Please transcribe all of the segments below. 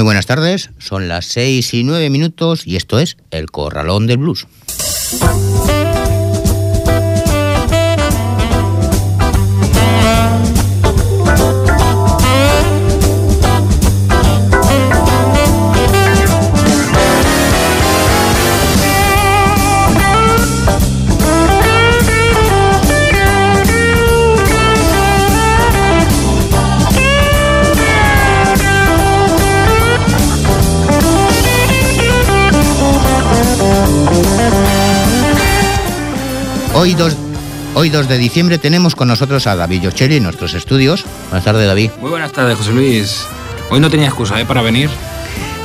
Muy buenas tardes, son las 6 y 9 minutos y esto es El Corralón del Blues. Hoy 2, hoy 2 de diciembre tenemos con nosotros a David Yocheli en nuestros estudios. Buenas tardes, David. Muy buenas tardes, José Luis. Hoy no tenía excusa ¿eh? para venir.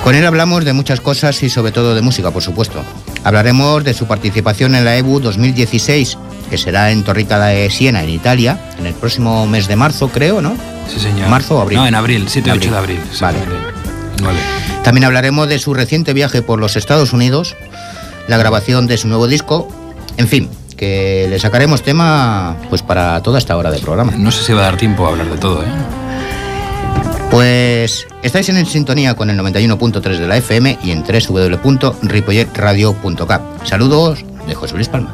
Con él hablamos de muchas cosas y sobre todo de música, por supuesto. Hablaremos de su participación en la EBU 2016, que será en Torrica de Siena, en Italia, en el próximo mes de marzo, creo, ¿no? Sí, señor. ¿Marzo o abril? No, en abril, 7 y 8 de abril. Vale. 9. También hablaremos de su reciente viaje por los Estados Unidos, la grabación de su nuevo disco, en fin, que le sacaremos tema pues para toda esta hora de programa. No sé si va a dar tiempo a hablar de todo, ¿eh? Pues estáis en sintonía con el 91.3 de la FM y en www.ripolletradio.cap. Saludos de José Luis Palma.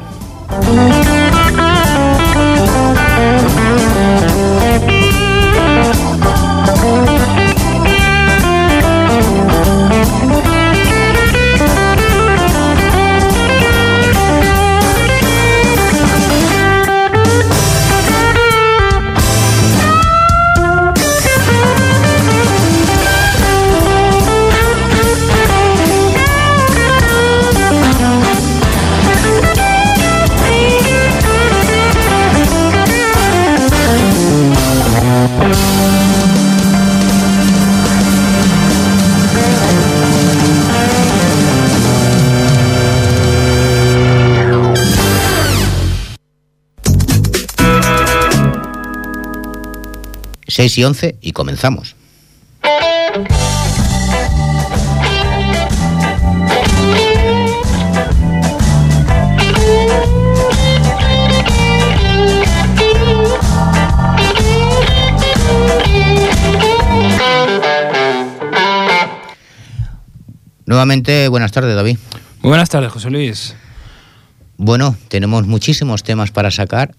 Seis y once y comenzamos. Nuevamente, buenas tardes, David. Muy buenas tardes, José Luis. Bueno, tenemos muchísimos temas para sacar.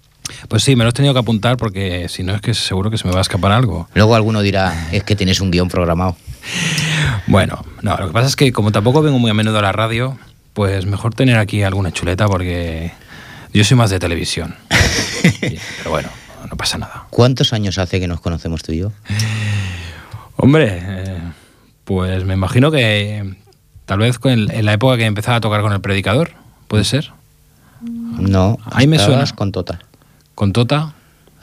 Pues sí, me lo he tenido que apuntar porque si no es que seguro que se me va a escapar algo. Luego alguno dirá, es que tienes un guion programado. Bueno, no, lo que pasa es que como tampoco vengo muy a menudo a la radio, pues mejor tener aquí alguna chuleta porque yo soy más de televisión. Pero bueno, no pasa nada. ¿Cuántos años hace que nos conocemos tú y yo? Hombre, eh, pues me imagino que tal vez en, la época que empezaba a tocar con el predicador, ¿puede ser? No, Ahí me estabas suena. con Tota. ¿Con Tota?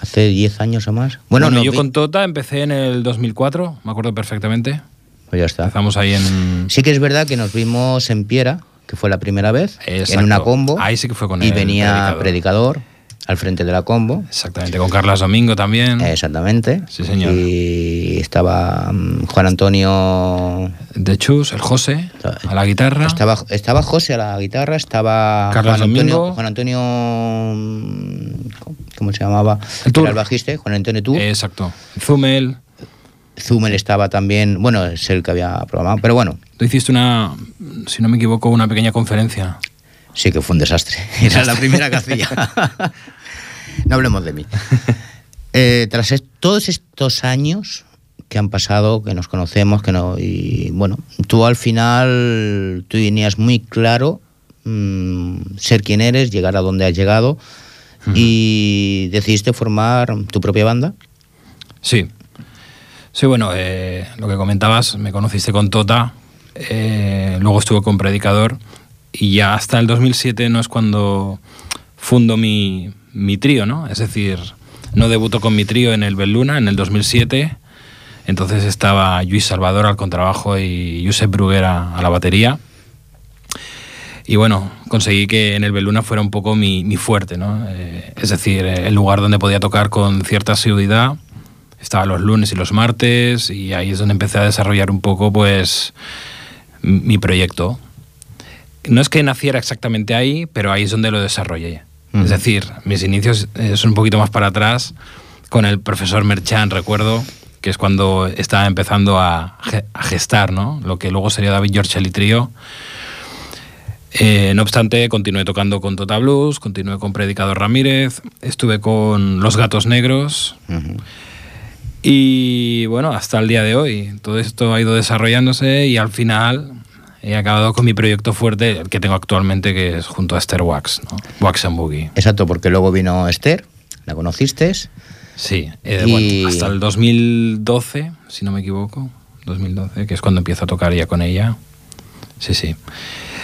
Hace 10 años o más. Bueno, Bueno, no, yo vi- con Tota empecé en el 2004, me acuerdo perfectamente. Pues ya está. Empezamos ahí en... Sí que es verdad que nos vimos en Piera, que fue la primera vez, en Exacto. una combo. Ahí sí que fue con Y el venía predicador. predicador. Al frente de la combo. Exactamente, con Carlas Domingo también. Exactamente. Sí, señor. Y estaba mm, Juan Antonio. De Chus, el José, a la guitarra. Estaba, estaba José a la guitarra, estaba Carlos Juan Antonio, Domingo. Juan Antonio. mm, ¿Cómo se llamaba? El Tur. Era el bajista, Juan Antonio Tur. Exacto. Zumel. Zumel estaba también. Bueno, es el que había programado. Pero bueno, Tú hiciste una, si no me equivoco, una pequeña conferencia. sí que fue un desastre. Era la primera que hacía. no hablemos de mí. Eh, tras todos estos años que han pasado, que nos conocemos, que no. Y bueno, tú al final tú tenías muy claro mm, ser quien eres, llegar a donde has llegado. Y decidiste formar tu propia banda. Sí. Sí, bueno, eh, lo que comentabas, me conociste con Tota, eh, luego estuve con Predicador y ya hasta el 2007 no es cuando fundo mi, mi trío, ¿no? Es decir, no debuto con mi trío en el Belluna en el 2007, Entonces estaba Luis Salvador al contrabajo y Josep Bruguera a la batería. Y bueno, conseguí que en el Beluna fuera un poco mi, mi fuerte, ¿no? Eh, es decir, el lugar donde podía tocar con cierta seguridad. Estaba los lunes y los martes y ahí es donde empecé a desarrollar un poco pues mi proyecto. No es que naciera exactamente ahí, pero ahí es donde lo desarrollé. Es decir, mis inicios son un poquito más para atrás con el profesor Merchan, recuerdo, que es cuando estaba empezando a, gestar, ¿no? Lo que luego sería David George y Trio. Eh, no obstante, continué tocando con Tota Blues, continué con Predicador Ramírez, estuve con Los Gatos Negros. Y bueno, hasta el día de hoy, todo esto ha ido desarrollándose y al final he acabado con mi proyecto fuerte, el que tengo actualmente, que es junto a Esther Wax, ¿no? Wax and Boogie. Exacto, porque luego vino Esther, la conociste. Sí, eh, hasta el 2012, si no me equivoco, 2012, que es cuando empiezo a tocar ya con ella. Sí, sí.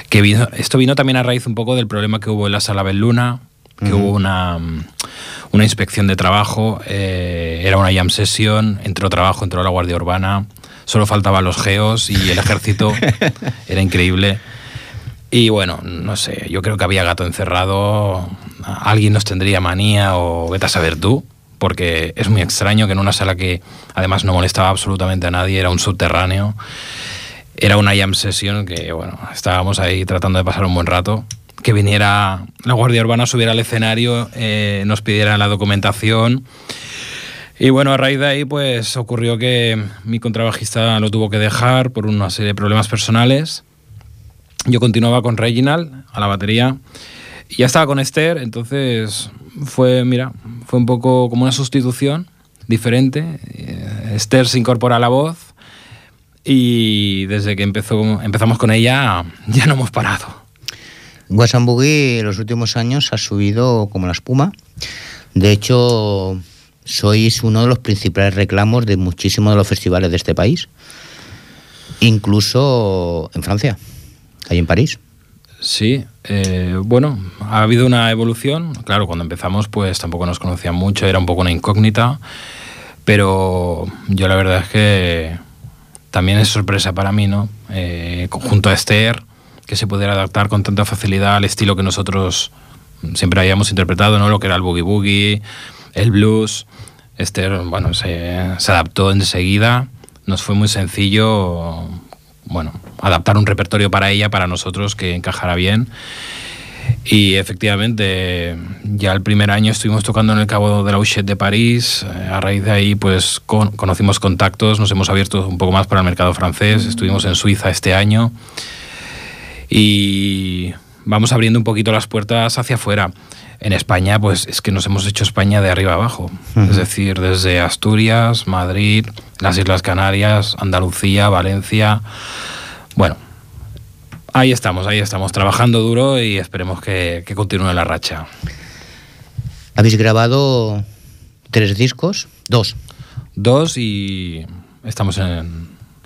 Que vino, esto vino también a raíz un poco del problema que hubo en la sala Belluna, que hubo una, una, inspección de trabajo, eh, era una jam session, entró trabajo, entró la Guardia Urbana, solo faltaban los geos y el ejército, era increíble. Y bueno, no sé, yo creo que había gato encerrado, alguien nos tendría manía o vete a saber tú, porque es muy extraño que en una sala que además no molestaba absolutamente a nadie, era un subterráneo, era una jam session que bueno, estábamos ahí tratando de pasar un buen rato. Que viniera la Guardia Urbana, subiera al escenario, eh, nos pidiera la documentación y bueno, a raíz de ahí pues ocurrió que mi contrabajista lo tuvo que dejar por una serie de problemas personales. Yo continuaba con Reginald a la batería y ya estaba con Esther, entonces fue, mira, fue un poco como una sustitución diferente. Eh, Esther se incorpora a la voz y desde que empezó, empezamos con ella ya no hemos parado. Boogie en los últimos años ha subido como la espuma. De hecho, sois uno de los principales reclamos de muchísimos de los festivales de este país, incluso en Francia, ahí en París. Sí, eh, bueno, ha habido una evolución. Claro, cuando empezamos, pues tampoco nos conocían mucho, era un poco una incógnita, pero yo la verdad es que también es sorpresa para mí, ¿no? Eh, junto a Esther, que se pudiera adaptar con tanta facilidad al estilo que nosotros siempre habíamos interpretado, ¿no? Lo que era el boogie boogie, el blues. Esther, bueno, se, adaptó enseguida. Nos fue muy sencillo, bueno, adaptar un repertorio para ella, para nosotros, que encajara bien. Y efectivamente, ya el primer año estuvimos tocando en el Cabo de la Uchette de París. Eh, a raíz de ahí, pues conocimos contactos, nos hemos abierto un poco más para el mercado francés. Estuvimos en Suiza este año. Y vamos abriendo un poquito las puertas hacia afuera en España, pues es que nos hemos hecho España de arriba abajo. Es decir, desde Asturias, Madrid, las Islas Canarias, Andalucía, Valencia. Bueno, ahí estamos, ahí estamos, trabajando duro y esperemos que, continúe la racha. ¿Habéis grabado tres discos? Dos. Dos y estamos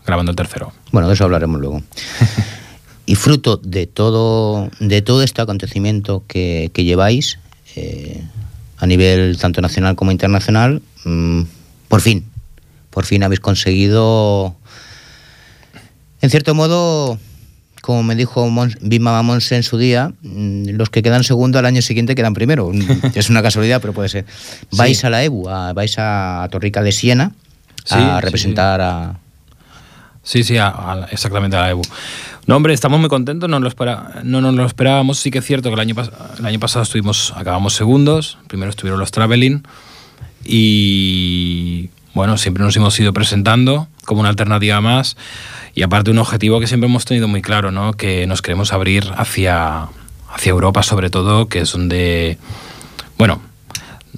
grabando el tercero. Bueno, de eso hablaremos luego. Y fruto de todo, de todo este acontecimiento que, lleváis, eh, a nivel tanto nacional como internacional, mm, por fin, por fin habéis conseguido, en cierto modo, como me dijo Monse en su día, mm, los que quedan segundo al año siguiente quedan primero. es una casualidad, pero puede ser. Vais a la EBU, vais a Torrica de Siena a representar a... Sí, sí, exactamente a la EBU. No, hombre, estamos muy contentos, no, lo no nos lo esperábamos. Sí que es cierto que el año, el año pasado estuvimos, acabamos segundos, primero estuvieron los Traveling y bueno, siempre nos hemos ido presentando como una alternativa más y aparte un objetivo que siempre hemos tenido muy claro, ¿no? que nos queremos abrir hacia, hacia Europa sobre todo, que es donde, bueno,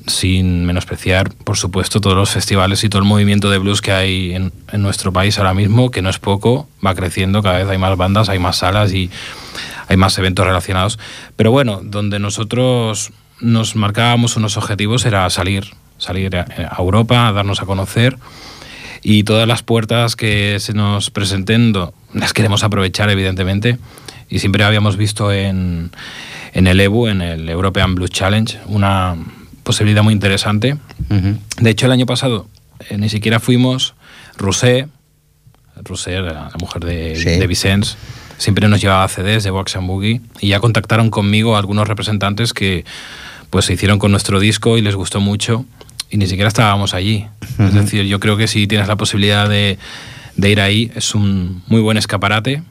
sin menospreciar, por supuesto, todos los festivales y todo el movimiento de blues que hay en, nuestro país ahora mismo, que no es poco, va creciendo, cada vez hay más bandas, hay más salas y hay más eventos relacionados. Pero bueno, donde nosotros nos marcábamos unos objetivos era salir, salir a, Europa, darnos a conocer y todas las puertas que se nos presenten las queremos aprovechar, evidentemente. Y siempre habíamos visto en, en el EBU, en el European Blues Challenge, una posibilidad muy interesante. De hecho, el año pasado eh, ni siquiera fuimos. Rosé, Rosé, la, mujer de, de Vicens, siempre nos llevaba CDs de Wax and Boogie y ya contactaron conmigo algunos representantes que pues se hicieron con nuestro disco y les gustó mucho y ni siquiera estábamos allí. Es decir, yo creo que si tienes la posibilidad de, de ir ahí es un muy buen escaparate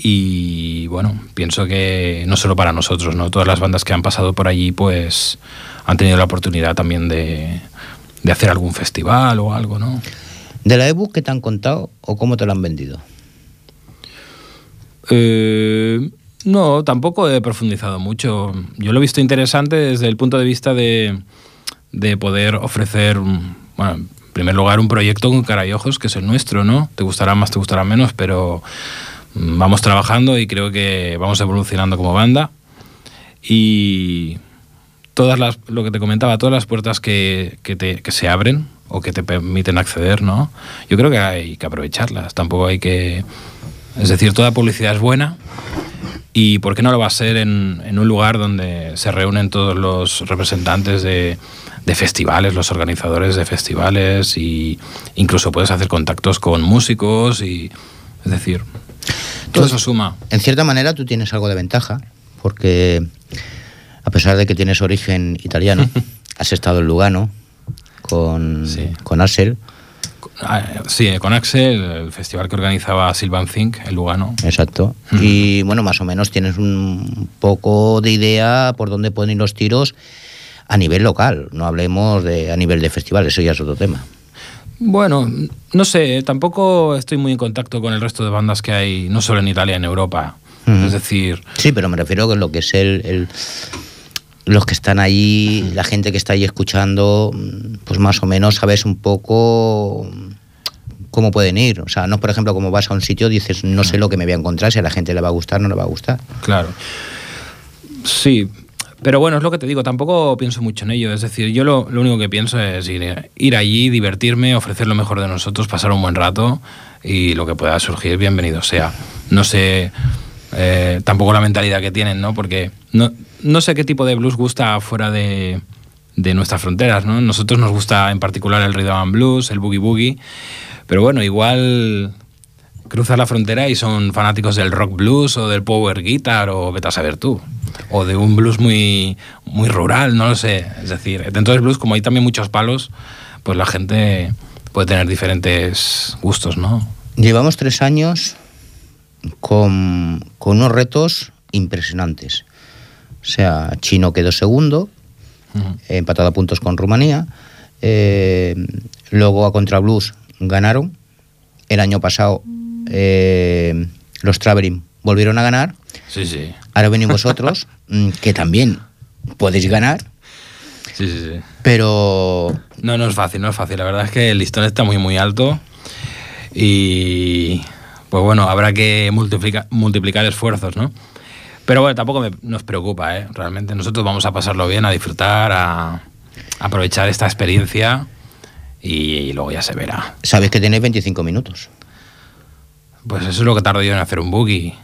y bueno, pienso que no solo para nosotros, ¿no? Todas las bandas que han pasado por allí pues han tenido la oportunidad también de, de hacer algún festival o algo, ¿no? ¿De la ebook que te han contado o cómo te lo han vendido? Eh, no, tampoco he profundizado mucho. Yo lo he visto interesante desde el punto de vista de, de poder ofrecer, bueno, en primer lugar, un proyecto con cara y ojos, que es el nuestro, ¿no? Te gustará más, te gustará menos, pero mm, vamos trabajando y creo que vamos evolucionando como banda. Y todas las, lo que te comentaba, todas las puertas que, que, te, que se abren o que te permiten acceder, ¿no? Yo creo que hay que aprovecharlas. Tampoco hay que es decir, toda publicidad es buena y ¿por qué no lo va a ser en, un lugar donde se reúnen todos los representantes de, festivales, los organizadores de festivales y incluso puedes hacer contactos con músicos y es decir, todo eso suma. En cierta manera tú tienes algo de ventaja porque a pesar de que tienes origen italiano, has estado en Lugano con, con Axel Ah, sí, con Axel, el festival que organizaba Silvan Think en Lugano. Exacto. Y bueno, más o menos tienes un poco de idea por dónde pueden ir los tiros a nivel local. No hablemos de a nivel de festival, eso ya es otro tema. Bueno, no sé, tampoco estoy muy en contacto con el resto de bandas que hay, no solo en Italia, en Europa. Es decir. Sí, pero me refiero a lo que es el los que están ahí, la gente que está ahí escuchando, pues más o menos sabes un poco cómo pueden ir. O sea, no, por ejemplo, como vas a un sitio, dices, no sé lo que me voy a encontrar, si a la gente le va a gustar, no le va a gustar. Claro. Sí, pero bueno, es lo que te digo, tampoco pienso mucho en ello. Es decir, yo lo, único que pienso es ir, ir, allí, divertirme, ofrecer lo mejor de nosotros, pasar un buen rato y lo que pueda surgir, bienvenido sea. No sé eh, tampoco la mentalidad que tienen, ¿no? Porque no, no sé qué tipo de blues gusta fuera de, de nuestras fronteras, ¿no? Nosotros nos gusta en particular el rhythm and blues, el boogie boogie, pero bueno, igual cruzas la frontera y son fanáticos del rock blues o del power guitar o vete a saber tú. O de un blues muy, muy rural, no lo sé. Es decir, dentro del blues, como hay también muchos palos, pues la gente puede tener diferentes gustos, ¿no? Llevamos tres años con, unos retos impresionantes. O sea, Chino quedó segundo, empatado a puntos con Rumanía. Eh, luego a Contra Blues ganaron. El año pasado eh, los Traveling volvieron a ganar. Sí, sí. Ahora venimos vosotros, mm, que también podéis ganar. Sí, sí, sí. Pero. No, no es fácil, no es fácil. La verdad es que el listón está muy, muy alto. Y pues bueno, habrá que multiplicar esfuerzos, ¿no? Pero bueno, tampoco nos preocupa, ¿eh? Realmente nosotros vamos a pasarlo bien, a disfrutar, a, aprovechar esta experiencia y, luego ya se verá. Sabes que tenéis 25 minutos. Pues eso es lo que tardo yo en hacer un boogie.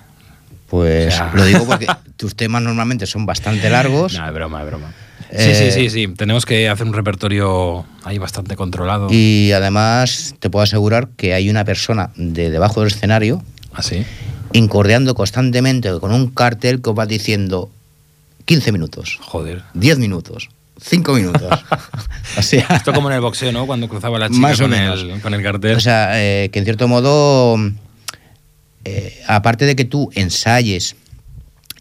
Pues lo digo porque tus temas normalmente son bastante largos. No, es broma, es broma. Sí, sí, sí, sí. Tenemos que hacer un repertorio ahí bastante controlado. Y además te puedo asegurar que hay una persona de debajo del escenario ¿Así? ¿Ah, incordiando constantemente con un cartel que os va diciendo 15 minutos. Joder. 10 minutos. 5 minutos. o sea, Esto como en el boxeo, ¿no? Cuando cruzaba la chica con, el, con, el, cartel. O sea, eh, que en cierto modo, eh, aparte de que tú ensayes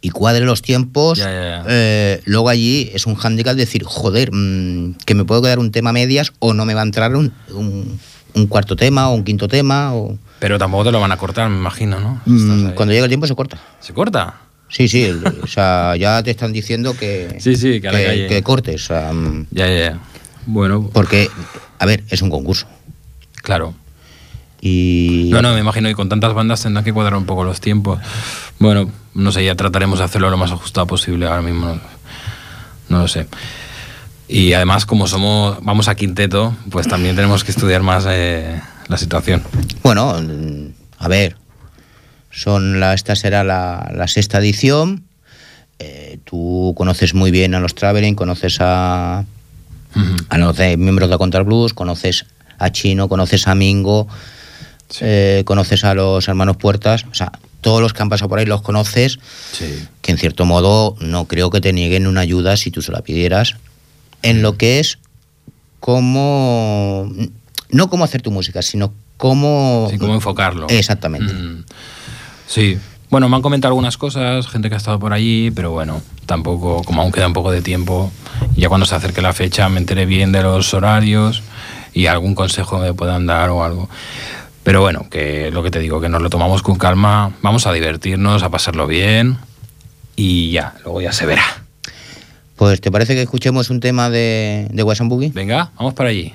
y cuadre los tiempos, eh, luego allí es un hándicap decir, joder, mm, que me puedo quedar un tema a medias o no me va a entrar un, un, cuarto tema o un quinto tema. O... Pero tampoco te lo van a cortar, me imagino, ¿no? Mm, cuando llega el tiempo se corta. ¿Se corta? Sí, sí, o sea, ya te están diciendo que, sí, sí, que, que, cortes. Mm. ya, ya, Bueno. Porque, a ver, es un concurso. Claro. Y... No, no, me imagino que con tantas bandas tendrán que cuadrar un poco los tiempos. Bueno, no sé, ya trataremos de hacerlo lo más ajustado posible ahora mismo. No, lo sé. Y además, como somos, vamos a quinteto, pues también tenemos que estudiar más eh, la situación. Bueno, a ver, son la, esta será la, sexta edición. Eh, tú conoces muy bien a los Traveling, conoces a, a los miembros de Contra Blues, conoces a Chino, conoces a Mingo, eh, conoces a los hermanos Puertas, o sea, todos los que han pasado por ahí los conoces, que en cierto modo no creo que te nieguen una ayuda si tú se la pidieras, en lo que es cómo, no cómo hacer tu música, sino cómo... Sí, cómo enfocarlo. Exactamente. Mm. Sí, bueno, me han comentado algunas cosas, gente que ha estado por allí, pero bueno, tampoco, como aún queda un poco de tiempo, ya cuando se acerque la fecha me enteré bien de los horarios y algún consejo me puedan dar o algo. Pero bueno, que lo que te digo, que nos lo tomamos con calma, vamos a divertirnos, a pasarlo bien y ya, luego ya se verá. Pues ¿te parece que escuchemos un tema de, de Boogie? Venga, vamos para allí.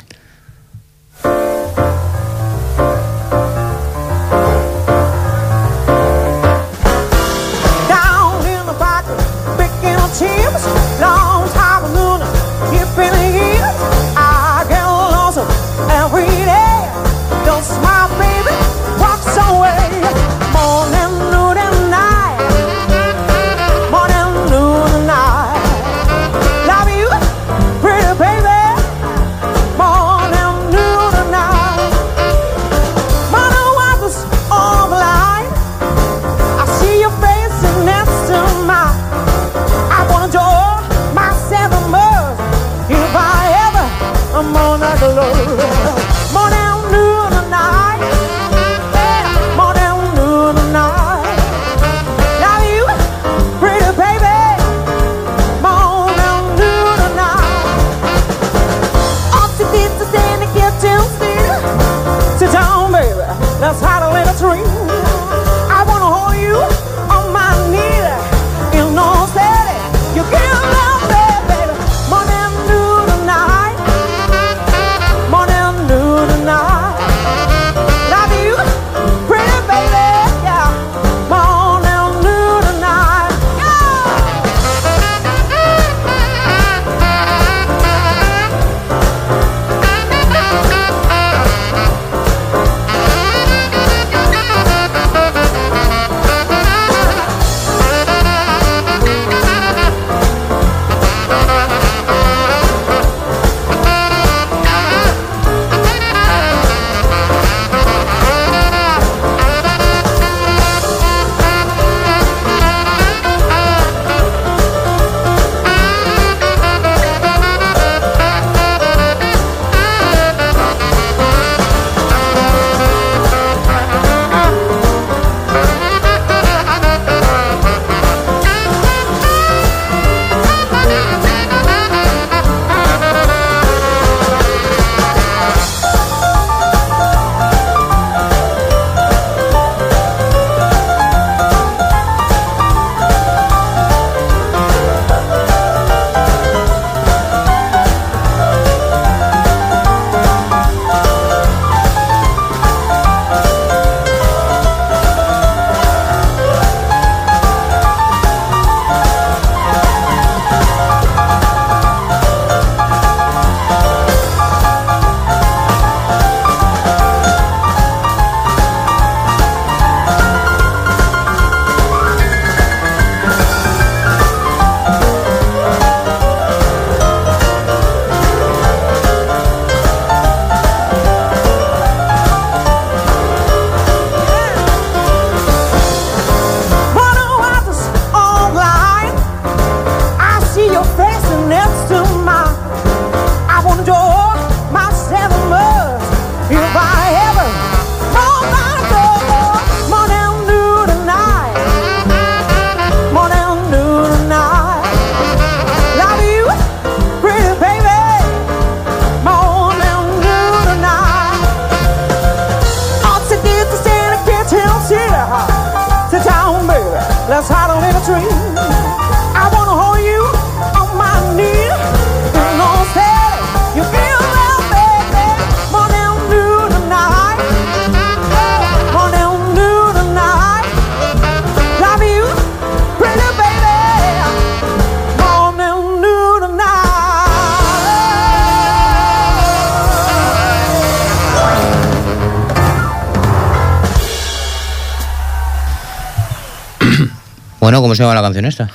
Bueno, ¿cómo se llama la canción esta?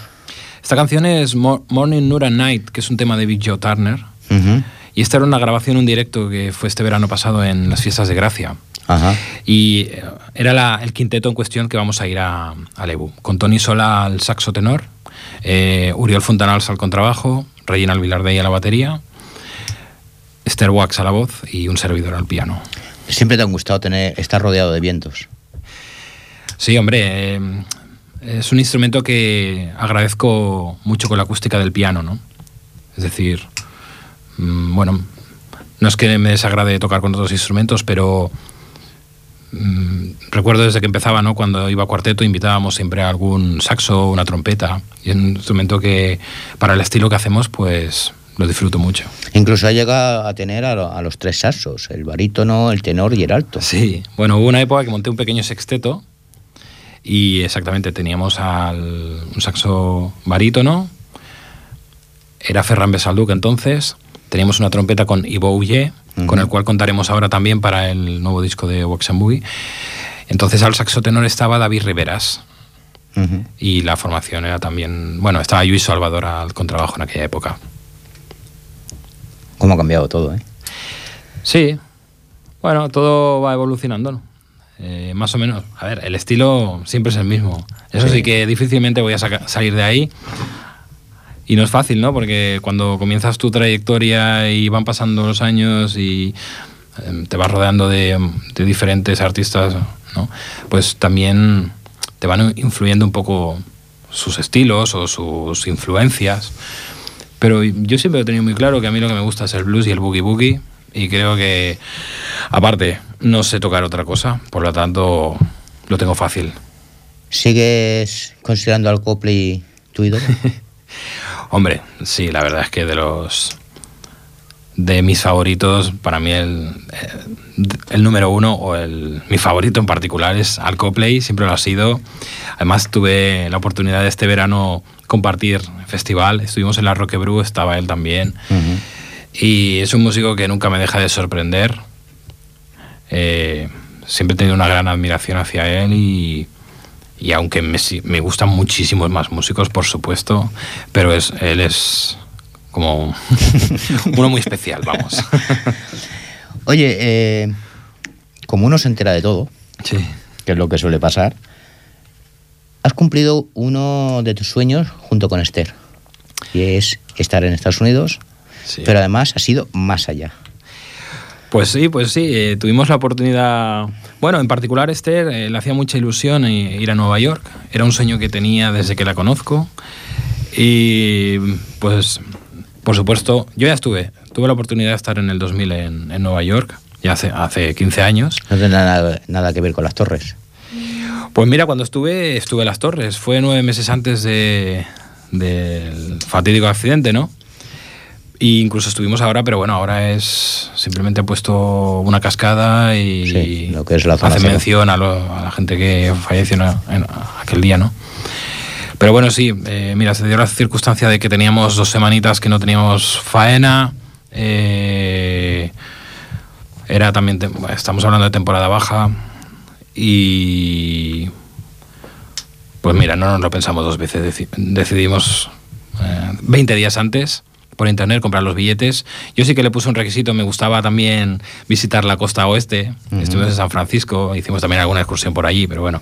Esta canción es Morning Nur and Night, que es un tema de Big Joe Turner. Y esta era una grabación, un directo que fue este verano pasado en las fiestas de Gracia. Ajá. Y eh, era la- el quinteto en cuestión que vamos a ir a, a Lebu. Con Tony Sola al saxo tenor, eh, Uriel Fontanals al contrabajo, Reginald Vilardey a la batería, Esther Wax a la voz y un servidor al piano. Siempre te han gustado tener, estar rodeado de vientos. Sí, hombre, eh, es un instrumento que agradezco mucho con la acústica del piano, ¿no? Es decir, mm, bueno, no es que me desagrade tocar con otros instrumentos, pero mm, recuerdo desde que empezaba, ¿no? Cuando iba a cuarteto invitábamos siempre a algún saxo, una trompeta, y es un instrumento que para el estilo que hacemos, pues lo disfruto mucho. Incluso ha llegado a tener a, lo- a los tres saxos, el barítono, el tenor y el alto. Sí, bueno, hubo una época que monté un pequeño sexteto y exactamente teníamos al, un saxo barítono, era Ferran Besalduc entonces, teníamos una trompeta con Ivo Ujú. con el cual contaremos ahora también para el nuevo disco de Wax and Boogie. Entonces al saxo tenor estaba David Riveras y la formación era también, bueno, estaba Luis Salvador al contrabajo en aquella época. Cómo ha cambiado todo, ¿eh? Sí, bueno, todo va evolucionando, ¿no? Eh, más o menos, a ver, el estilo siempre es el mismo. Eso sí, Sí. que difícilmente voy a salir de ahí. Y no es fácil, ¿no? Porque cuando comienzas tu trayectoria y van pasando los años y eh, te vas rodeando de, de diferentes artistas, ¿no? Pues también te van influyendo un poco sus estilos o sus influencias. Pero yo siempre he tenido muy claro que a mí lo que me gusta es el blues y el boogie boogie. Y creo que, aparte, no sé tocar otra cosa. Por lo tanto, lo tengo fácil. ¿Sigues considerando al Copley tu ídolo? Hombre, sí, la verdad es que de los. De mis favoritos, para mí el, eh, el número uno, o el, mi favorito en particular, es Al Copley, siempre lo ha sido. Además, tuve la oportunidad de este verano compartir festival. Estuvimos en la Roque Bru, estaba él también. Ujú. Y es un músico que nunca me deja de sorprender. Eh, siempre he tenido una gran admiración hacia él y, y aunque me, me gustan muchísimos más músicos, por supuesto, pero es, él es como uno muy especial, vamos. Oye, eh, como uno se entera de todo, Sí. que es lo que suele pasar, has cumplido uno de tus sueños junto con Esther. Y es estar en Estados Unidos, Sí. pero además has ido más allá. Pues sí, pues sí, eh, tuvimos la oportunidad. Bueno, en particular Esther eh, le hacía mucha ilusión eh, ir a Nueva York. Era un sueño que tenía desde que la conozco. Y pues, por supuesto, yo ya estuve. Tuve la oportunidad de estar en el 2000 en, en Nueva York, ya hace, hace 15 años. No tiene nada, nada que ver con las torres. Pues mira, cuando estuve, estuve en las Torres. Fue nueve meses antes de, del fatídico accidente, ¿no? Y incluso estuvimos ahora, pero bueno, ahora es simplemente he puesto una cascada y Sí, lo que es la zona hace mención a, lo- a la gente que falleció en, en aquel día, ¿no? Pero bueno, sí, eh, mira, se dio la circunstancia de que teníamos dos semanitas que no teníamos faena. eh, era también, estamos hablando de temporada baja. Y. Pues mira, no nos lo pensamos dos veces. deci- decidimos eh, 20 días antes por internet comprar los billetes. Yo sí que le puse un requisito, me gustaba también visitar la costa oeste. Estuvimos en San Francisco, hicimos también alguna excursión por allí, pero bueno.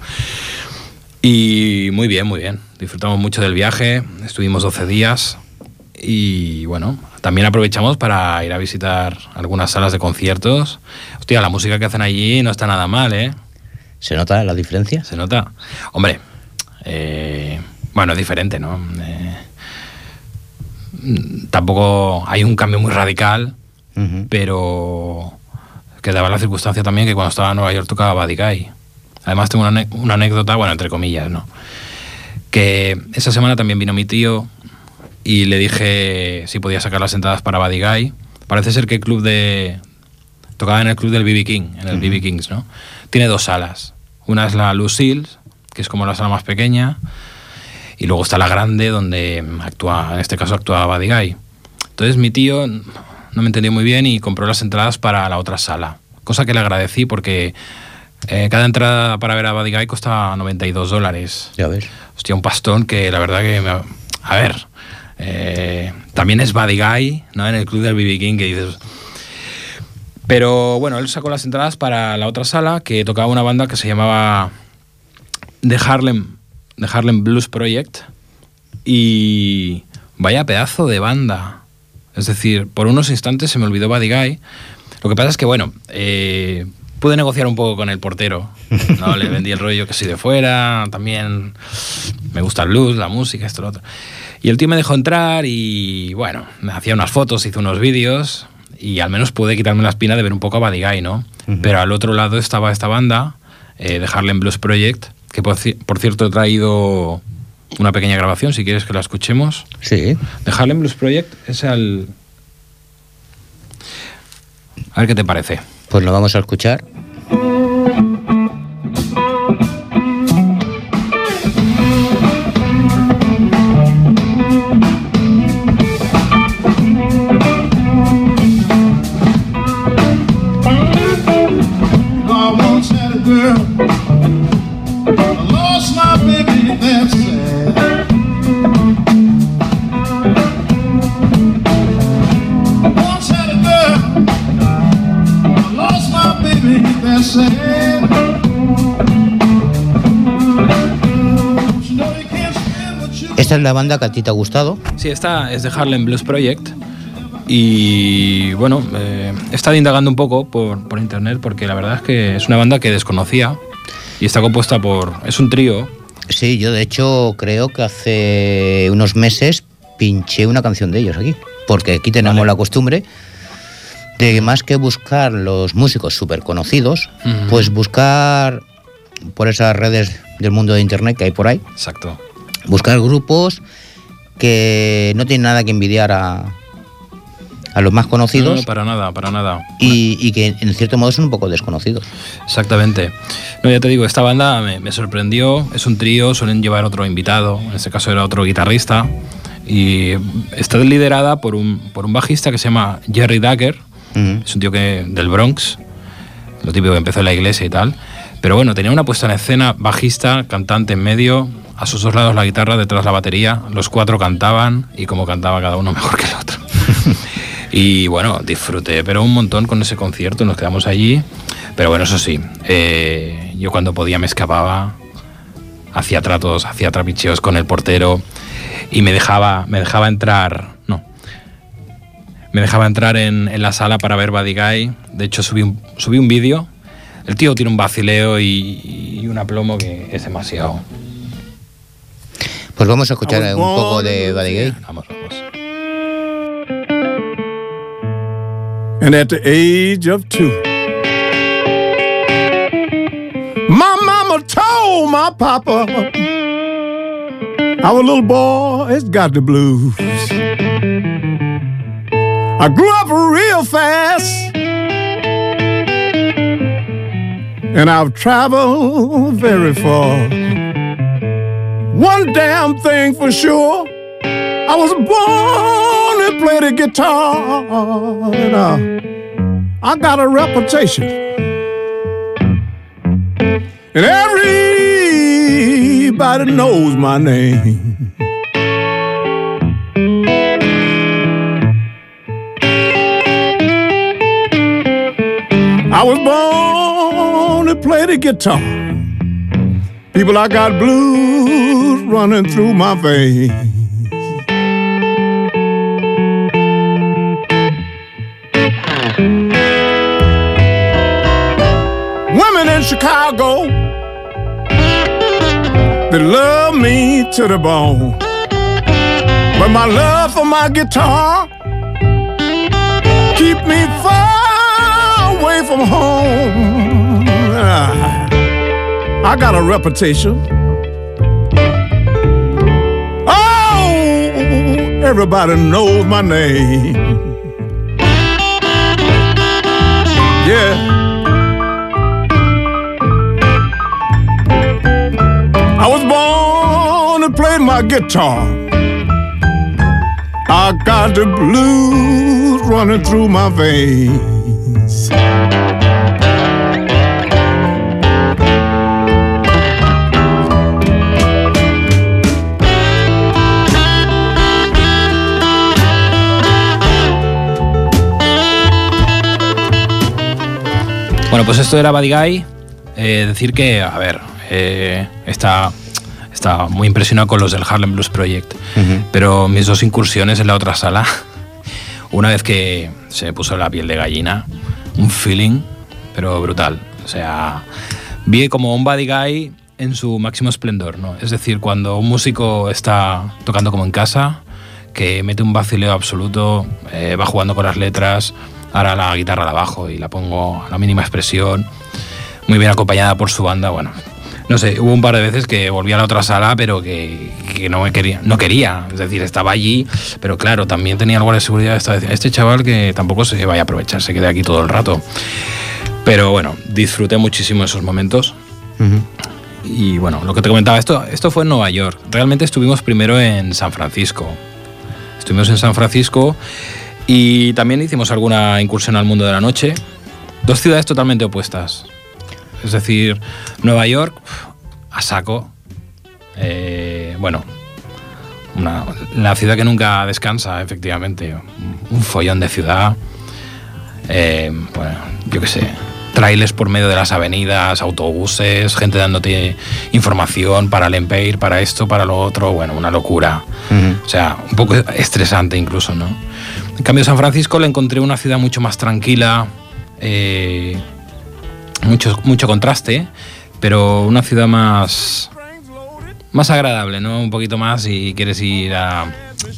Y muy bien, muy bien. Disfrutamos mucho del viaje, estuvimos 12 días y bueno, también aprovechamos para ir a visitar algunas salas de conciertos. Hostia, la música que hacen allí no está nada mal, ¿eh? ¿Se nota la diferencia? ¿Se nota? Hombre, eh, bueno, es diferente, ¿no? Tampoco hay un cambio muy radical, Ujú. pero que daba la circunstancia también que cuando estaba en Nueva York tocaba Guy. Además tengo una, anécdota, bueno, entre comillas, ¿no? Que esa semana también vino mi tío y le dije si podía sacar las entradas para Guy. Parece ser que el club de... Tocaba en el club del BB King, en el Ujú. BB Kings, ¿no? Tiene dos salas. Una es la Lucille's, que es como la sala más pequeña, y luego está la grande donde actúa, en este caso actúa Buddy Guy. Entonces mi tío no me entendió muy bien y compró las entradas para la otra sala, cosa que le agradecí porque eh, cada entrada para ver a Buddy Guy costaba 92 dólares. Ya ves. Hostia, un pastón que la verdad que... me- a ver, Eh, también es Buddy Guy, ¿no? En el club del BB King que dices... Pero bueno, él sacó las entradas para la otra sala que tocaba una banda que se llamaba The Harlem, The Harlem Blues Project. Y vaya pedazo de banda. Es decir, por unos instantes se me olvidó Buddy Guy. Lo que pasa es que, bueno, eh, pude negociar un poco con el portero. ¿no? Le vendí el rollo que soy de fuera, también me gusta el blues, la música, esto, lo otro. Y el tío me dejó entrar y, bueno, me hacía unas fotos, hizo unos vídeos y al menos pude quitarme la espina de ver un poco a Buddy Guy, ¿no? Pero al otro lado estaba esta banda, eh, de Harlem Blues Project, que por, por cierto he traído una pequeña grabación, si quieres que la escuchemos. Sí. De Harlem Blues Project es el... A ver qué te parece. Pues lo vamos a escuchar. Es la banda que a ti te ha gustado? Sí, esta es de Harlem Blues Project. Y bueno, eh, he estado indagando un poco por, por, internet porque la verdad es que es una banda que desconocía y está compuesta por. Es un trío. Sí, yo de hecho creo que hace unos meses pinché una canción de ellos aquí. Porque aquí tenemos vale. la costumbre de más que buscar los músicos súper conocidos, uh -huh. pues buscar por esas redes del mundo de internet que hay por ahí. Exacto. Buscar grupos que no tienen nada que envidiar a, a los más conocidos. No, para nada, para nada. Y, y, que en cierto modo son un poco desconocidos. Exactamente. No, ya te digo, esta banda me, me, sorprendió. Es un trío, suelen llevar otro invitado. En este caso era otro guitarrista. Y está liderada por un, por un bajista que se llama Jerry Dagger. Uh -huh. Es un tío que del Bronx. Lo típico que empezó en la iglesia y tal. Pero bueno, tenía una puesta en escena bajista, cantante en medio, a sus dos lados la guitarra, detrás la batería. Los cuatro cantaban y como cantaba cada uno mejor que el otro. y bueno, disfruté, pero un montón con ese concierto, nos quedamos allí. Pero bueno, eso sí, eh, yo cuando podía me escapaba, hacía tratos, hacía trapicheos con el portero y me dejaba, me dejaba entrar, no, me dejaba entrar en, en la sala para ver Guy. De hecho, subí un, subí un vídeo. El tío tiene un vacileo y, y un aplomo que es demasiado. Pues vamos a escuchar ah, un poco de Buddy Guy. Vamos, vamos. And at the age of two, my mama told my papa, our little boy has got the blues. I grew up real fast, and I've traveled very far. One damn thing for sure. I was born to play the guitar, and uh, I got a reputation. And everybody knows my name. I was born to play the guitar. People, I got blues running through my veins. Women in Chicago, they love me to the bone. But my love for my guitar keep me far away from home. I got a reputation. Everybody knows my name. Yeah. I was born to play my guitar. I got the blues running through my veins. Bueno, pues esto era Guy. Eh, decir que, a ver, eh, está, está muy impresionado con los del Harlem Blues Project, pero mis dos incursiones en la otra sala, una vez que se puso la piel de gallina, un feeling, pero brutal. O sea, vi como un Guy en su máximo esplendor, ¿no? Es decir, cuando un músico está tocando como en casa, que mete un vacileo absoluto, eh, va jugando con las letras, ahora la guitarra la bajo y la pongo a la mínima expresión, muy bien acompañada por su banda, bueno, no sé, hubo un par de veces que volví a la otra sala, pero que, que, no me quería, no quería, es decir, estaba allí, pero claro, también tenía algo de seguridad, este chaval que tampoco se vaya a aprovechar, se quede aquí todo el rato. Pero bueno, disfruté muchísimo esos momentos. Y bueno, lo que te comentaba, esto, esto fue en Nueva York. Realmente estuvimos primero en San Francisco. Estuvimos en San Francisco y también hicimos alguna incursión al mundo de la noche. Dos ciudades totalmente opuestas. Es decir, Nueva York, a saco. Eh, bueno, una, la ciudad que nunca descansa, efectivamente. Un follón de ciudad. Eh, bueno, yo qué sé, trailers por medio de las avenidas, autobuses, gente dándote información para el Empire, para esto, para lo otro, bueno, una locura. O sea, un poco estresante incluso, ¿no? En cambio, San Francisco le encontré una ciudad mucho más tranquila, eh, mucho, mucho contraste, pero una ciudad más, más agradable, ¿no? Un poquito más si quieres ir a,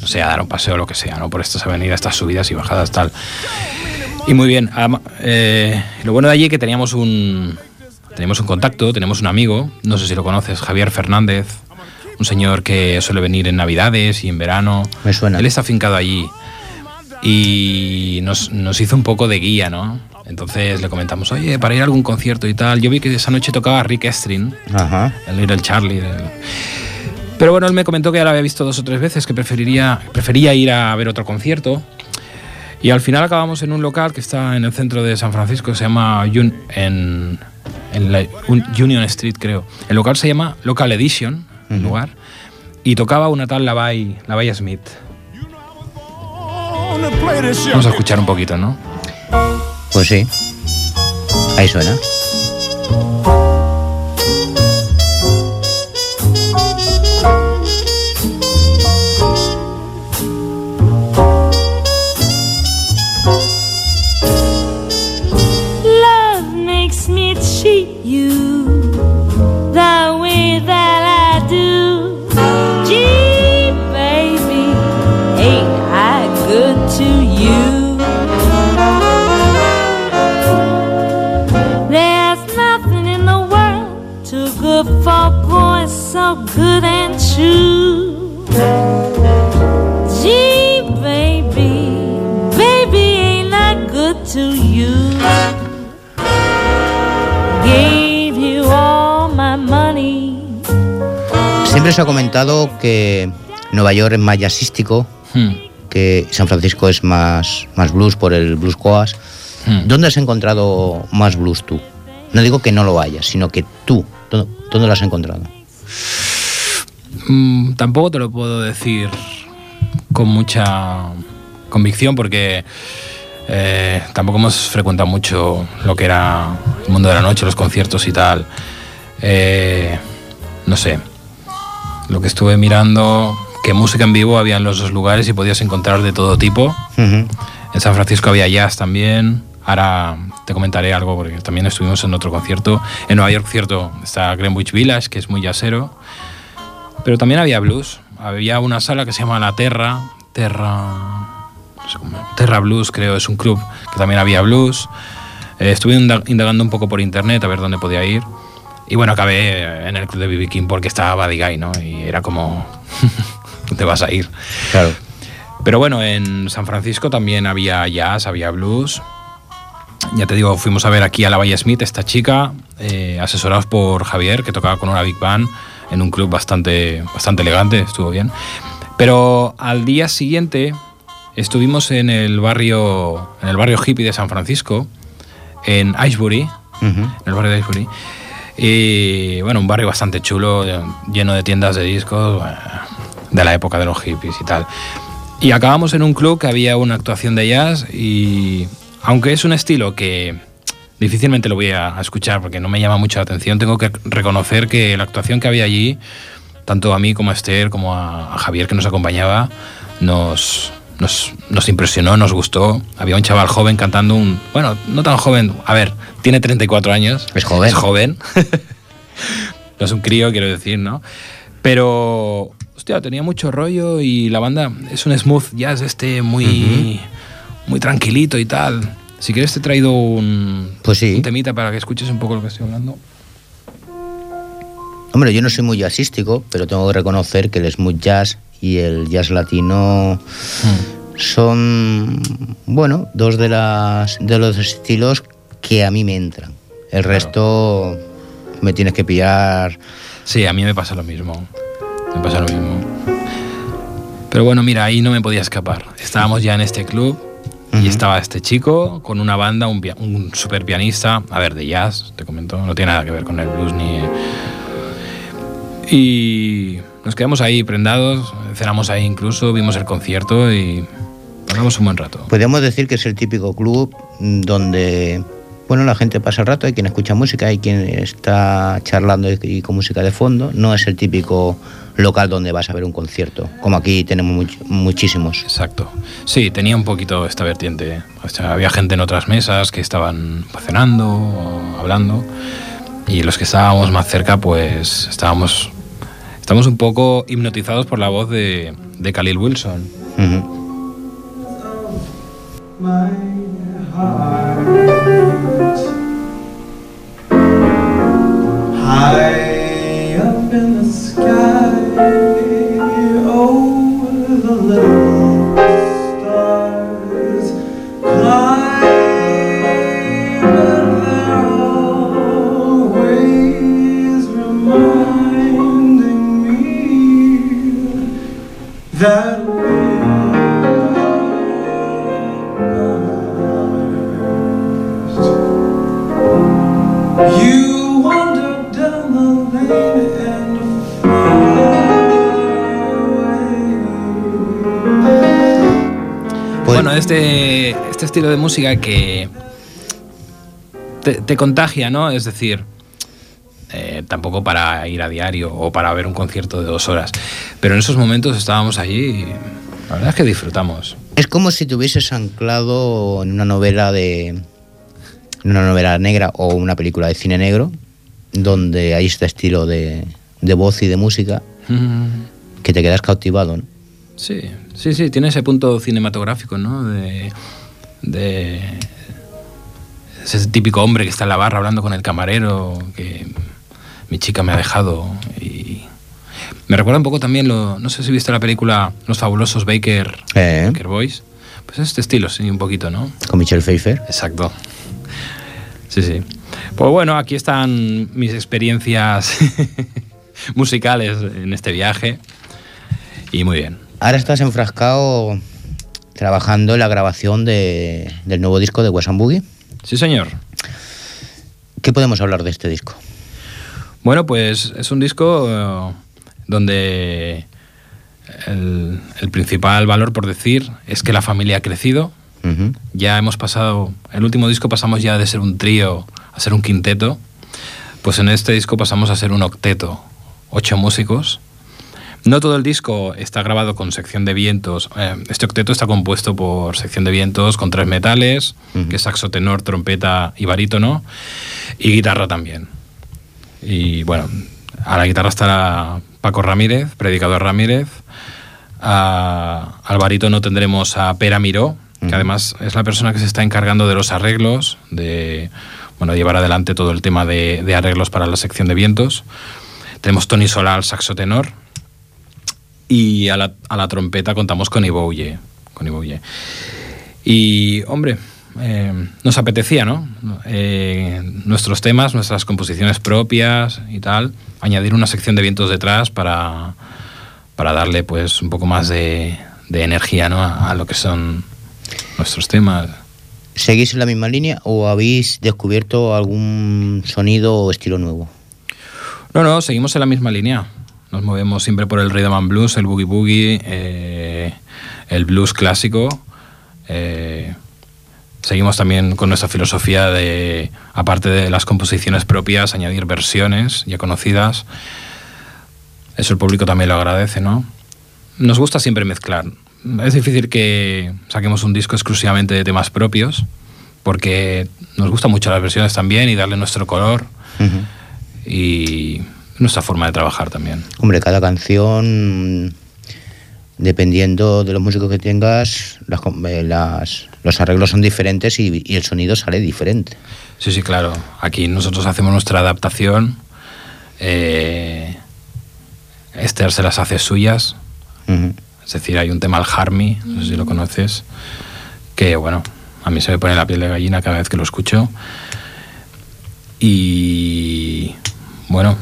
no sé, a dar un paseo o lo que sea, ¿no? Por estas avenidas, estas subidas y bajadas, tal. Y muy bien. Eh, lo bueno de allí es que teníamos un, teníamos un contacto, tenemos un amigo, no sé si lo conoces, Javier Fernández, un señor que suele venir en Navidades y en verano. Me suena. Él está afincado allí y nos, nos hizo un poco de guía, ¿no? Entonces le comentamos, oye, para ir a algún concierto y tal. Yo vi que esa noche tocaba Rick Estrin, el Little Charlie. Pero bueno, él me comentó que ya lo había visto dos o tres veces, que preferiría, prefería ir a ver otro concierto. Y al final acabamos en un local que está en el centro de San Francisco, se llama en, Union Street, creo. El local se llama Local Edition, el lugar, y tocaba una tal Lavai, Lavai Smith. Vamos a escuchar un poquito, ¿no? Pues sí. Ahí suena. Siempre se ha comentado que Nueva York es más jazzístico, hmm. que San Francisco es más, más blues por el blues coas. Hmm. ¿Dónde has encontrado más blues tú? No digo que no lo hayas, sino que tú, ¿dónde lo has encontrado? Mm, tampoco te lo puedo decir con mucha convicción porque eh, tampoco hemos frecuentado mucho lo que era el mundo de la noche, los conciertos y tal. Eh, no sé, lo que estuve mirando, que música en vivo había en los dos lugares y podías encontrar de todo tipo. En San Francisco había jazz también. Ahora te comentaré algo porque también estuvimos en otro concierto. En Nueva York, cierto, está Greenwich Village, que es muy jazzero. Pero también había blues. Había una sala que se llama La Terra. Terra. Terra Blues, creo, es un club que también había blues. Eh, estuve indagando un poco por internet a ver dónde podía ir. Y bueno, acabé en el club de BB King porque estaba Buddy Guy, ¿no? Y era como. te vas a ir. Claro. Pero bueno, en San Francisco también había jazz, había blues. Ya te digo, fuimos a ver aquí a la Valle Smith, esta chica, eh, asesorados por Javier, que tocaba con una Big Band en un club bastante, bastante elegante, estuvo bien. Pero al día siguiente estuvimos en el barrio, en el barrio hippie de San Francisco, en Icebury, en el barrio de Icebury. Y bueno, un barrio bastante chulo, lleno de tiendas de discos, de la época de los hippies y tal. Y acabamos en un club que había una actuación de jazz y aunque es un estilo que difícilmente lo voy a, escuchar porque no me llama mucho la atención. Tengo que reconocer que la actuación que había allí, tanto a mí como a Esther, como a, Javier que nos acompañaba, nos, nos, impresionó, nos gustó. Había un chaval joven cantando un... Bueno, no tan joven, a ver, tiene 34 años. Es joven. Es joven. no es un crío, quiero decir, ¿no? Pero, hostia, tenía mucho rollo y la banda es un smooth jazz este muy, muy tranquilito y tal. Si quieres te he traído un, pues sí. un temita para que escuches un poco lo que estoy hablando. Hombre, yo no soy muy jazzístico, pero tengo que reconocer que el smooth jazz y el jazz latino son, bueno, dos de, las, de los estilos que a mí me entran. El resto me tienes que pillar. Sí, a mí me pasa lo mismo. Me pasa lo mismo. Pero bueno, mira, ahí no me podía escapar. Estábamos ya en este club y estaba este chico con una banda, un, un super pianista, a ver, de jazz, te comento, no tiene nada que ver con el blues ni... Y nos quedamos ahí prendados, cenamos ahí incluso, vimos el concierto y pasamos un buen rato. Podríamos decir que es el típico club donde bueno, la gente pasa el rato, hay quien escucha música, hay quien está charlando y, con música de fondo. No es el típico local donde vas a ver un concierto, como aquí tenemos muchísimos. Exacto. Sí, tenía un poquito esta vertiente. había gente en otras mesas que estaban cenando o hablando y los que estábamos más cerca, pues estábamos, estamos un poco hipnotizados por la voz de, de Khalil Wilson. High up that. este, este estilo de música que te, contagia, ¿no? Es decir, tampoco para ir a diario o para ver un concierto de dos horas, pero en esos momentos estábamos allí y la verdad es que disfrutamos. Es como si te hubieses anclado en una novela de una novela negra o una película de cine negro, donde hay este estilo de, de voz y de música que te quedas cautivado, ¿no? Sí, sí, sí, tiene ese punto cinematográfico, ¿no? De, ese típico hombre que está en la barra hablando con el camarero, que mi chica me ha dejado. Y me recuerda un poco también, lo, no sé si viste la película Los fabulosos Baker, eh. Baker Boys. Pues este estilo, sí, un poquito, ¿no? Con Michelle Pfeiffer. Exacto. Sí, sí. Pues bueno, aquí están mis experiencias musicales en este viaje. Y muy bien. Ahora estás enfrascado trabajando en la grabación de, del nuevo disco de Wes Boogie. Sí, señor. ¿Qué podemos hablar de este disco? Bueno, pues es un disco eh, donde el, principal valor, por decir, es que la familia ha crecido. Ya hemos pasado, el último disco pasamos ya de ser un trío a ser un quinteto. Pues en este disco pasamos a ser un octeto, ocho músicos no todo el disco está grabado con sección de vientos. Eh, este octeto está compuesto por sección de vientos con tres metales, que es saxo, tenor, trompeta y barítono, y guitarra también. Y bueno, a la guitarra estará Paco Ramírez, predicador Ramírez. al barítono tendremos a Pera Miró, que además es la persona que se está encargando de los arreglos, de bueno, llevar adelante todo el tema de, de arreglos para la sección de vientos. Tenemos Tony Sola al saxo tenor y a la, a la trompeta contamos con Ibouye. Con Y, hombre, eh, nos apetecía, ¿no? Eh, nuestros temas, nuestras composiciones propias y tal, añadir una sección de vientos detrás para, para darle pues un poco más de, de energía ¿no? a, a, lo que son nuestros temas. ¿Seguís en la misma línea o habéis descubierto algún sonido o estilo nuevo? No, no, seguimos en la misma línea. Nos movemos siempre por el rhythm and blues, el boogie boogie, eh, el blues clásico. Eh, Seguimos también con nuestra filosofía de, aparte de las composiciones propias, añadir versiones ya conocidas. Eso el público también lo agradece, ¿no? Nos gusta siempre mezclar. Es difícil que saquemos un disco exclusivamente de temas propios, porque nos gustan mucho las versiones también y darle nuestro color y nuestra forma de trabajar también. Hombre, cada canción dependiendo de los músicos que tengas, las, eh, las, los arreglos son diferentes y, y, el sonido sale diferente. Sí, sí, claro. Aquí nosotros hacemos nuestra adaptación. Eh, Esther se las hace suyas. Uh -huh. Es decir, hay un tema al Harmy, no sé si lo conoces, que bueno, a mí se me pone la piel de gallina cada vez que lo escucho. Y bueno,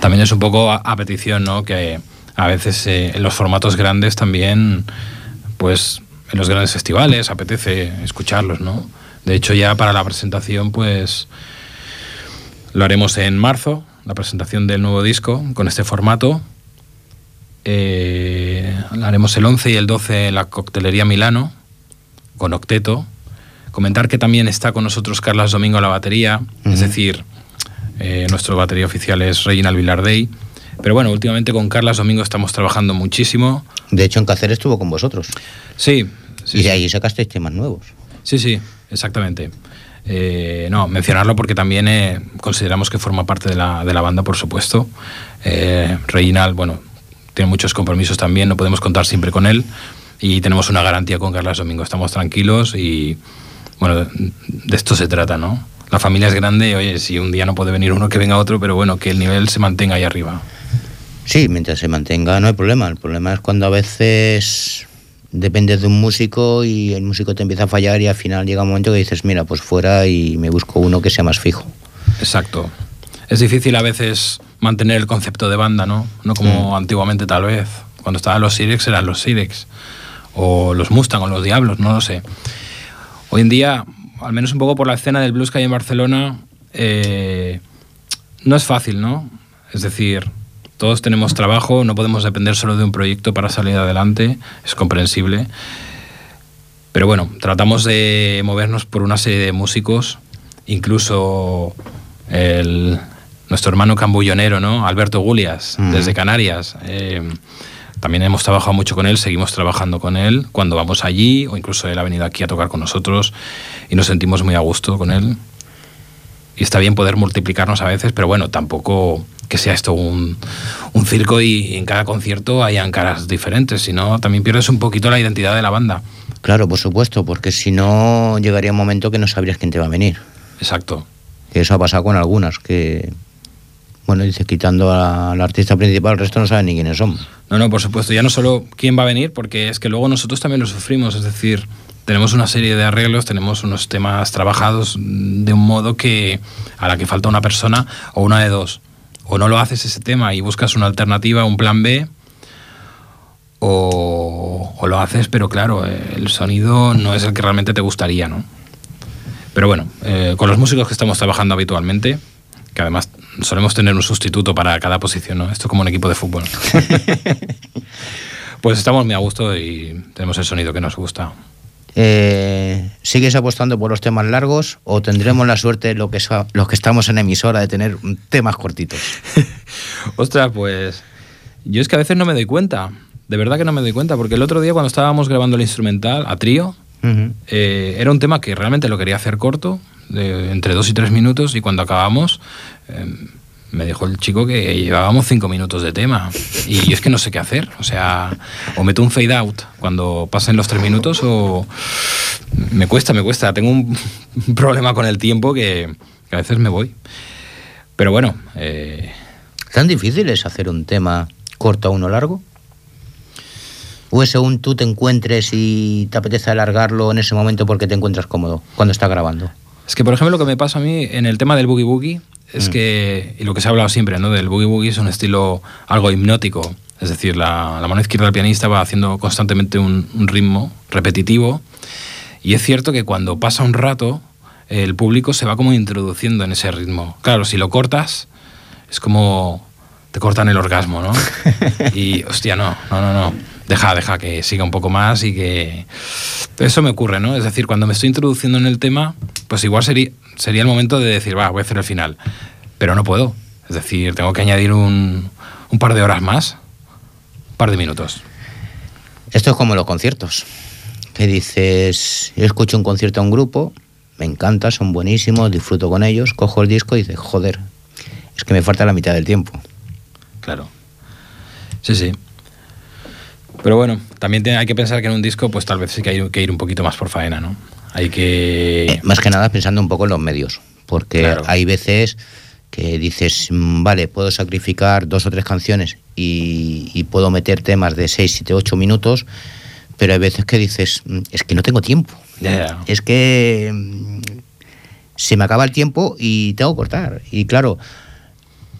también es un poco a, a petición, ¿no? Que a veces eh, en los formatos grandes también, pues en los grandes festivales apetece escucharlos, ¿no? De hecho ya para la presentación, pues lo haremos en marzo, la presentación del nuevo disco con este formato. Eh, la haremos el 11 y el 12 en la Coctelería Milano, con Octeto. Comentar que también está con nosotros Carlas Domingo a la batería, uh -huh. es decir, eh, nuestro batería oficial es Reginald Villardey. Pero bueno, últimamente con Carlas Domingo estamos trabajando muchísimo. De hecho, en Cáceres estuvo con vosotros. Sí. sí y de ahí sacasteis temas nuevos. Sí, sí, exactamente. Eh, no, mencionarlo porque también eh, consideramos que forma parte de la, de la banda, por supuesto. Eh, Reginald, bueno, tiene muchos compromisos también, no podemos contar siempre con él. Y tenemos una garantía con Carlas Domingo, estamos tranquilos y, bueno, de, esto se trata, ¿no? La familia es grande, oye, si un día no puede venir uno, que venga otro, pero bueno, que el nivel se mantenga ahí arriba. Sí, mientras se mantenga no hay problema. El problema es cuando a veces dependes de un músico y el músico te empieza a fallar y al final llega un momento que dices, mira, pues fuera y me busco uno que sea más fijo. Exacto. Es difícil a veces mantener el concepto de banda, ¿no? No como mm. antiguamente tal vez. Cuando estaban los Sirex eran los Sirex. O los Mustang o los Diablos, no lo sé. Hoy en día, al menos un poco por la escena del blues que hay en Barcelona, eh, no es fácil, ¿no? Es decir, todos tenemos trabajo, no podemos depender solo de un proyecto para salir adelante, es comprensible. Pero bueno, tratamos de movernos por una serie de músicos, incluso el, nuestro hermano cambullonero, ¿no? Alberto Gulias, mm. desde Canarias. Eh, también hemos trabajado mucho con él, seguimos trabajando con él cuando vamos allí, o incluso él ha venido aquí a tocar con nosotros y nos sentimos muy a gusto con él. Y está bien poder multiplicarnos a veces, pero bueno, tampoco que sea esto un, un, circo y en cada concierto hayan caras diferentes, sino también pierdes un poquito la identidad de la banda. Claro, por supuesto, porque si no llegaría un momento que no sabrías quién te va a venir. Exacto. Que eso ha pasado con algunas, que, bueno, dice, quitando al artista principal, el resto no saben ni quiénes son. No, no, por supuesto, ya no solo quién va a venir, porque es que luego nosotros también lo sufrimos, es decir, tenemos una serie de arreglos, tenemos unos temas trabajados de un modo que a la que falta una persona o una de dos o no lo haces ese tema y buscas una alternativa, un plan B, o, o, lo haces, pero claro, el sonido no es el que realmente te gustaría, ¿no? Pero bueno, eh, con los músicos que estamos trabajando habitualmente, que además solemos tener un sustituto para cada posición, ¿no? Esto como un equipo de fútbol. pues estamos muy a gusto y tenemos el sonido que nos gusta. Eh, ¿Sigues apostando por los temas largos o tendremos la suerte, lo que, los que estamos en emisora, de tener temas cortitos? Ostras, pues yo es que a veces no me doy cuenta. De verdad que no me doy cuenta, porque el otro día cuando estábamos grabando el instrumental a trío, uh -huh. eh, era un tema que realmente lo quería hacer corto, de, entre dos y tres minutos, y cuando acabamos... Eh, me dijo el chico que llevábamos cinco minutos de tema y es que no sé qué hacer. O sea, o meto un fade out cuando pasen los tres minutos o me cuesta, me cuesta. Tengo un problema con el tiempo que, que a veces me voy. Pero bueno. Eh... ¿Tan difícil es hacer un tema corto a uno largo? ¿O es según tú te encuentres y te apetece alargarlo en ese momento porque te encuentras cómodo cuando está grabando? Es que, por ejemplo, lo que me pasa a mí en el tema del boogie boogie es mm. que, y lo que se ha hablado siempre, ¿no? Del boogie boogie es un estilo algo hipnótico. Es decir, la, la mano izquierda del pianista va haciendo constantemente un, un, ritmo repetitivo. Y es cierto que cuando pasa un rato, el público se va como introduciendo en ese ritmo. Claro, si lo cortas, es como te cortan el orgasmo, ¿no? Y, hostia, no, no, no, no. deja, deja que siga un poco más y que... Eso me ocurre, ¿no? Es decir, cuando me estoy introduciendo en el tema, pues igual sería, sería el momento de decir, va, voy a hacer el final. Pero no puedo. Es decir, tengo que añadir un, un par de horas más, un par de minutos. Esto es como los conciertos. Que dices, yo escucho un concierto a un grupo, me encanta, son buenísimos, disfruto con ellos, cojo el disco y dices, joder, es que me falta la mitad del tiempo. Claro. Sí, sí. Pero bueno, también hay que pensar que en un disco, pues tal vez sí que hay que ir un poquito más por faena, ¿no? Hay que. Eh, más que nada pensando un poco en los medios. Porque hay veces que dices, mm, vale, puedo sacrificar dos o tres canciones y, puedo meter temas de 6, 7, 8 minutos, pero hay veces que dices, mm, es que no tengo tiempo. Es que mm, se me acaba el tiempo y tengo que cortar. Y claro,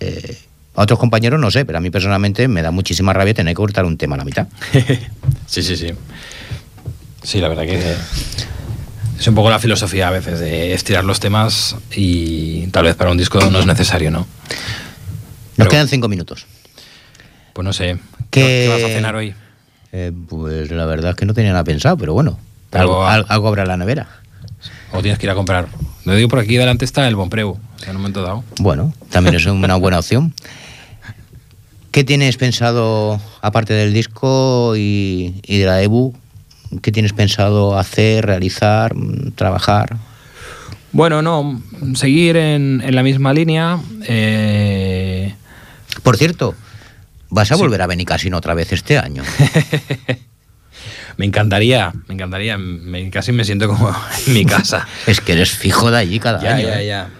eh, a otros compañeros no sé, pero a mí personalmente me da muchísima rabia tener que cortar un tema a la mitad. sí, sí, sí. Sí, la verdad que es un poco la filosofía a veces de estirar los temas y tal vez para un disco no es necesario, ¿no? Nos quedan cinco minutos. Pues no sé. ¿Qué, vas a cenar hoy? Eh, pues la verdad es que no tenía nada pensado, pero bueno, algo, algo, habrá en la nevera. O tienes que ir a comprar. Lo digo por aquí delante está el Bonpreu, o sea, en un momento dado. Bueno, también es una buena opción. ¿Qué tienes pensado, aparte del disco y, de la EBU, qué tienes pensado hacer, realizar, trabajar? Bueno, no, seguir en, la misma línea. Eh, Por cierto, ¿vas a volver a Benicasino otra vez este año? me encantaría, me encantaría. casi me siento como en mi casa. es que eres fijo de allí cada año. Ya, ¿eh? ya.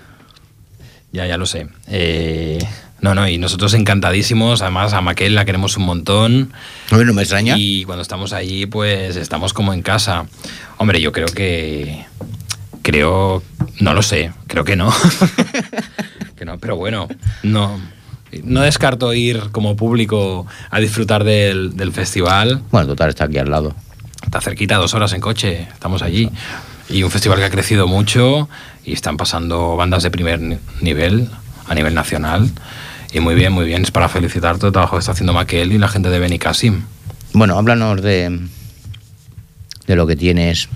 Ya, ya lo sé. Eh, no, no, y nosotros encantadísimos. Además, a Maquel la queremos un montón. No, no me extraña. Y cuando estamos allí, pues estamos como en casa. Hombre, yo creo que. Creo. No lo sé, creo que no. que no, pero bueno, no. No descarto ir como público a disfrutar del, del festival. Bueno, total, está aquí al lado. Está cerquita, dos horas en coche, estamos allí. Y un festival que ha crecido mucho y están pasando bandas de primer nivel a nivel nacional. Y muy bien, muy bien. Es para felicitar todo el trabajo que está haciendo Maquel y la gente de Benicassim. Bueno, háblanos de, de lo que tienes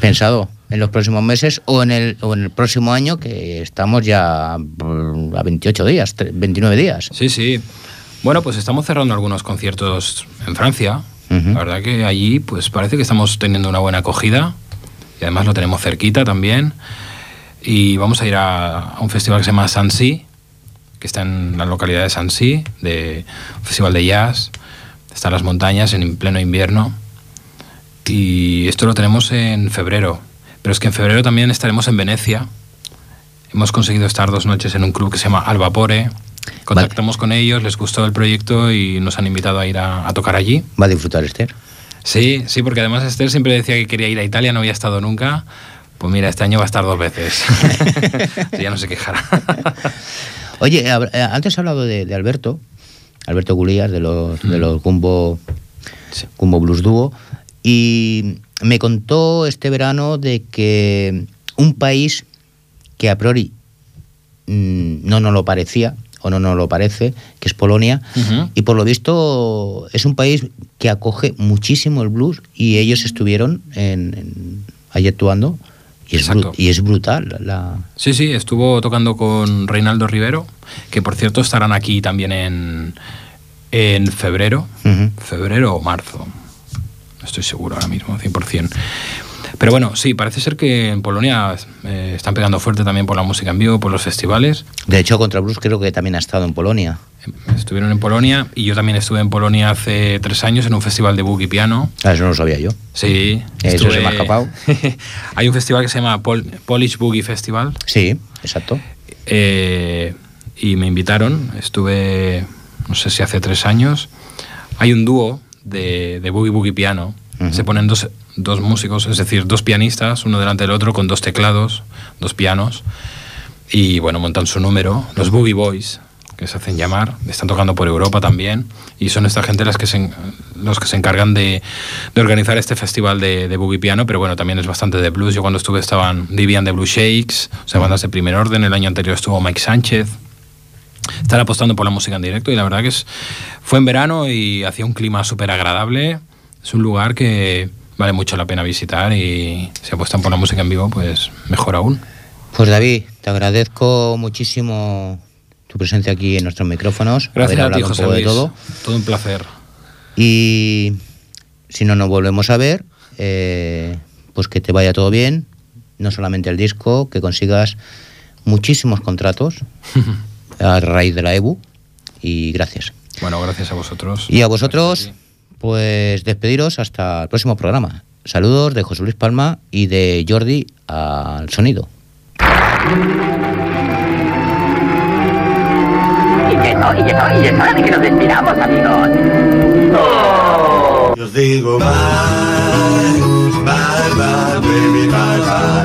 pensado en los próximos meses o en el, o en el próximo año, que estamos ya mm, a 28 días, 29 días. Sí, sí. Bueno, pues estamos cerrando algunos conciertos en Francia. La verdad que allí pues parece que estamos teniendo una buena acogida y además lo tenemos cerquita también. Y vamos a ir a, a un festival que se llama Sansi, que está en la localidad de Sansi, de un festival de jazz. Está en las montañas en pleno invierno. Y esto lo tenemos en febrero. Pero es que en febrero también estaremos en Venecia. Hemos conseguido estar dos noches en un club que se llama Albapore. Contactamos con ellos, les gustó el proyecto y nos han invitado a ir a, tocar allí. ¿Va a disfrutar Esther? Sí, sí, porque además Esther siempre decía que quería ir a Italia, no había estado nunca. Pues mira, este año va a estar dos veces. ya no se quejará. Oye, eh, antes he hablado de, Alberto, Alberto Gulías, de los, de los Gumbo, Blues Duo, y me contó este verano de que un país que a priori mm, no nos lo parecía, o no nos lo parece, que es Polonia, y por lo visto es un país que acoge muchísimo el blues y ellos estuvieron en, ahí actuando y es, brutal. La... Sí, sí, estuvo tocando con Reinaldo Rivero, que por cierto estarán aquí también en, en febrero, febrero o marzo. No estoy seguro ahora mismo, 100%. Pero bueno, sí, parece ser que en Polonia eh, están pegando fuerte también por la música en vivo, por los festivales. De hecho, Contra Blues creo que también ha estado en Polonia. Estuvieron en Polonia y yo también estuve en Polonia hace tres años en un festival de boogie piano. Ah, eso no lo sabía yo. Sí. Eso se me ha escapado. Hay un festival que se llama Polish Boogie Festival. Sí, exacto. Eh, y me invitaron, estuve, no sé si hace tres años. Hay un dúo de, de boogie boogie piano se ponen dos, dos, músicos, es decir, dos pianistas, uno delante del otro, con dos teclados, dos pianos, y bueno, montan su número, los Boogie Boys, que se hacen llamar, están tocando por Europa también, y son esta gente las que se, los que se encargan de, de organizar este festival de, de, Boogie Piano, pero bueno, también es bastante de blues. Yo cuando estuve estaban Divian de Blue Shakes, o sea, bandas de primer orden, el año anterior estuvo Mike Sánchez, estar apostando por la música en directo y la verdad que es, fue en verano y hacía un clima súper agradable. Es un lugar que vale mucho la pena visitar y si apuestan por la música en vivo, pues mejor aún. Pues David, te agradezco muchísimo tu presencia aquí en nuestros micrófonos. Gracias a ti, José Luis. De todo. todo un placer. Y si no nos volvemos a ver, eh, pues que te vaya todo bien, no solamente el disco, que consigas muchísimos contratos a raíz de la EBU y gracias. Bueno, gracias a vosotros. Y a vosotros, pues despediros hasta el próximo programa. Saludos de José Luis Palma y de Jordi al sonido. Y que no, y es hora de que nos despidamos, amigos. ¡Oh! Yo os digo bye, bye, bye, baby, bye, bye.